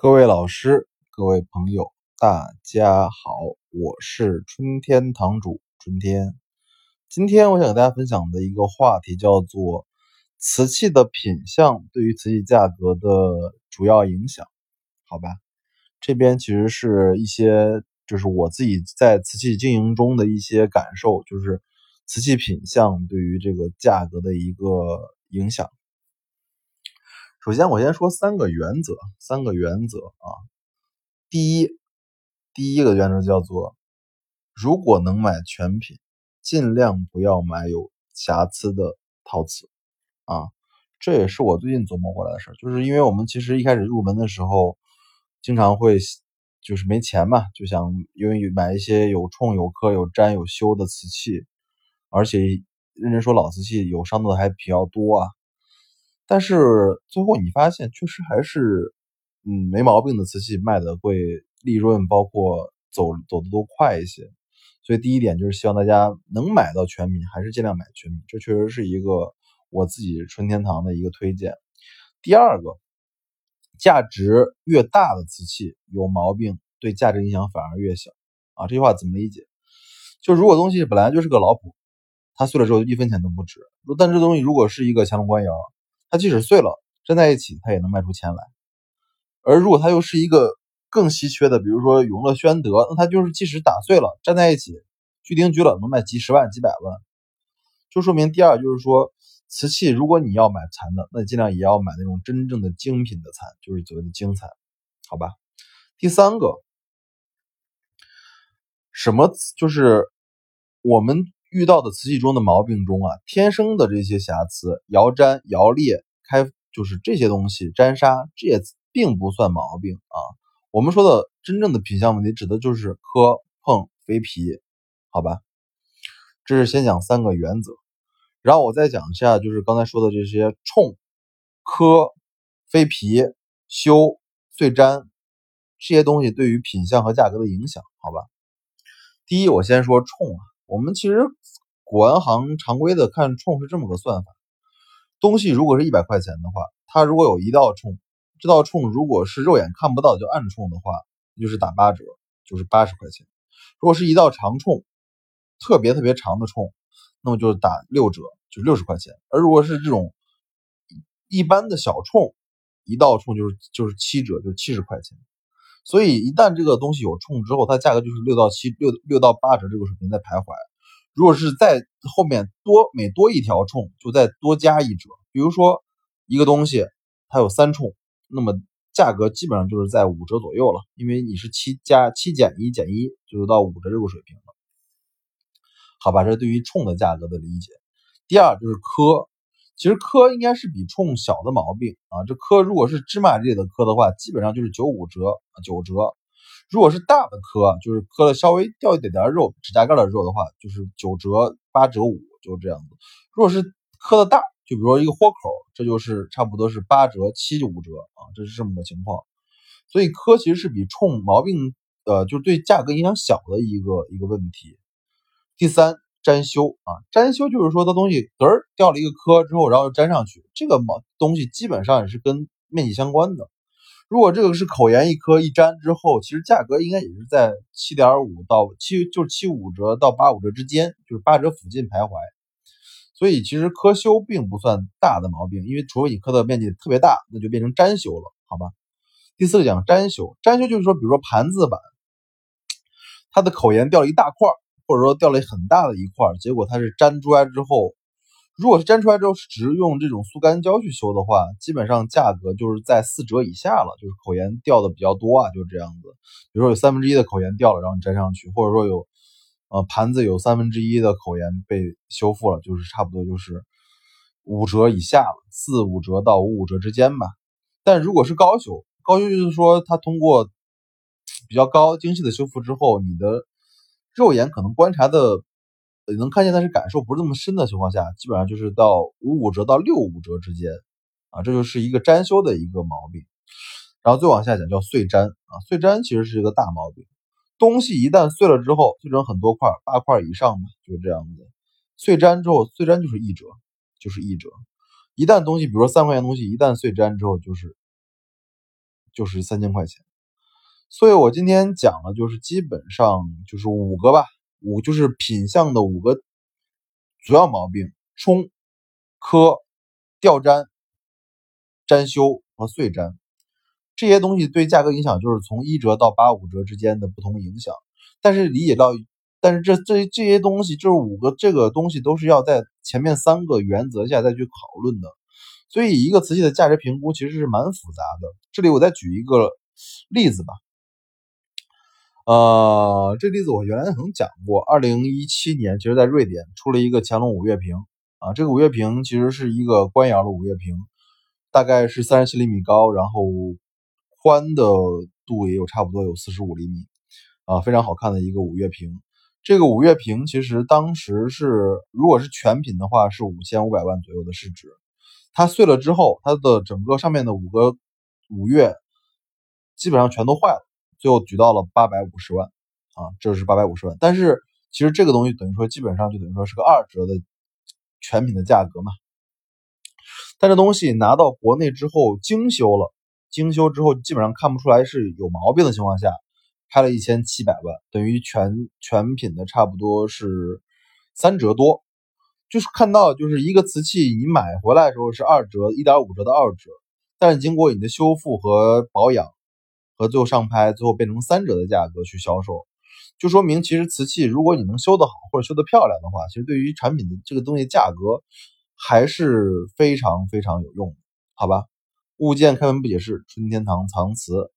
各位老师、各位朋友，大家好，我是春天堂主春天。今天我想给大家分享的一个话题叫做瓷器的品相对于瓷器价格的主要影响，好吧？这边其实是一些就是我自己在瓷器经营中的一些感受，就是瓷器品相对于这个价格的一个影响。首先，我先说三个原则，三个原则啊。第一，第一个原则叫做，如果能买全品，尽量不要买有瑕疵的陶瓷啊。这也是我最近琢磨过来的事儿，就是因为我们其实一开始入门的时候，经常会就是没钱嘛，就想因为买一些有冲、有磕、有粘、有修的瓷器，而且认真说老瓷器有伤的还比较多啊。但是最后你发现，确实还是，嗯，没毛病的瓷器卖的会利润，包括走走的都快一些。所以第一点就是希望大家能买到全品，还是尽量买全品。这确实是一个我自己春天堂的一个推荐。第二个，价值越大的瓷器有毛病，对价值影响反而越小啊。这句话怎么理解？就如果东西本来就是个老普，它碎了之后一分钱都不值。但这东西如果是一个乾隆官窑，它即使碎了，粘在一起，它也能卖出钱来。而如果它又是一个更稀缺的，比如说永乐宣德，那它就是即使打碎了，粘在一起，锯钉锯了，能卖几十万、几百万。就说明第二就是说，瓷器如果你要买残的，那尽量也要买那种真正的精品的残，就是所谓的精残，好吧？第三个，什么就是我们。遇到的瓷器中的毛病中啊，天生的这些瑕疵，窑粘、窑裂、开就是这些东西，粘砂，这也并不算毛病啊。我们说的真正的品相问题，指的就是磕碰飞皮，好吧？这是先讲三个原则，然后我再讲一下，就是刚才说的这些冲、磕、飞皮、修、碎粘这些东西对于品相和价格的影响，好吧？第一，我先说冲啊。我们其实古玩行常规的看冲是这么个算法：东西如果是一百块钱的话，它如果有一道冲，这道冲如果是肉眼看不到就暗冲的话，就是打八折，就是八十块钱；如果是一道长冲，特别特别长的冲，那么就是打六折，就六十块钱。而如果是这种一般的小冲，一道冲就是就是七折，就七十块钱。所以一旦这个东西有冲之后，它价格就是六到七六六到八折这个水平在徘徊。如果是在后面多每多一条冲，就再多加一折。比如说一个东西它有三冲，那么价格基本上就是在五折左右了，因为你是七加七减一减一，就是到五折这个水平了。好吧，这是对于冲的价格的理解。第二就是磕。其实磕应该是比冲小的毛病啊，这磕如果是芝麻类的磕的话，基本上就是九五折九折；如果是大的磕，就是磕了稍微掉一点点肉，指甲盖的肉的话，就是九折八折五，就这样子。如果是磕的大，就比如说一个豁口，这就是差不多是八折七五折啊，这是这么个情况。所以磕其实是比冲毛病，呃，就是对价格影响小的一个一个问题。第三。粘修啊，粘修就是说它东西嘚儿掉了一个磕之后，然后粘上去，这个毛东西基本上也是跟面积相关的。如果这个是口沿一颗一粘之后，其实价格应该也是在七点五到七，就是七五折到八五折之间，就是八折附近徘徊。所以其实磕修并不算大的毛病，因为除非你磕的面积特别大，那就变成粘修了，好吧？第四个讲粘修，粘修就是说，比如说盘子板，它的口沿掉了一大块。或者说掉了很大的一块，结果它是粘出来之后，如果是粘出来之后是只是用这种速干胶去修的话，基本上价格就是在四折以下了，就是口沿掉的比较多啊，就是这样子。比如说有三分之一的口沿掉了，然后你粘上去，或者说有呃盘子有三分之一的口沿被修复了，就是差不多就是五折以下了，四五折到五五折之间吧。但如果是高修，高修就是说它通过比较高精细的修复之后，你的。肉眼可能观察的，能看见，但是感受不是那么深的情况下，基本上就是到五五折到六五折之间，啊，这就是一个粘修的一个毛病。然后再往下讲叫碎粘啊，碎粘其实是一个大毛病。东西一旦碎了之后，碎成很多块，八块以上吧，就是这样子。碎粘之后，碎粘就是一折，就是一折。一旦东西，比如说三块钱东西，一旦碎粘之后，就是就是三千块钱。所以我今天讲了，就是基本上就是五个吧，五就是品相的五个主要毛病：冲、磕、掉粘、粘修和碎粘。这些东西对价格影响就是从一折到八五折之间的不同影响。但是理解到，但是这这这些东西就是五个这个东西都是要在前面三个原则下再去讨论的。所以一个瓷器的价值评估其实是蛮复杂的。这里我再举一个例子吧。呃，这例子我原来曾讲过。二零一七年，其实在瑞典出了一个乾隆五月瓶啊，这个五月瓶其实是一个官窑的五月瓶，大概是三十七厘米高，然后宽的度也有差不多有四十五厘米啊，非常好看的一个五月瓶。这个五月瓶其实当时是，如果是全品的话，是五千五百万左右的市值。它碎了之后，它的整个上面的五个五月基本上全都坏了。最后举到了八百五十万，啊，这是八百五十万。但是其实这个东西等于说基本上就等于说是个二折的全品的价格嘛。但这东西拿到国内之后精修了，精修之后基本上看不出来是有毛病的情况下，拍了一千七百万，等于全全品的差不多是三折多。就是看到就是一个瓷器你买回来的时候是二折一点五折的二折，但是经过你的修复和保养。和最后上拍，最后变成三折的价格去销售，就说明其实瓷器如果你能修得好或者修得漂亮的话，其实对于产品的这个东西价格还是非常非常有用的，好吧？物件开门不解释，春天堂藏瓷。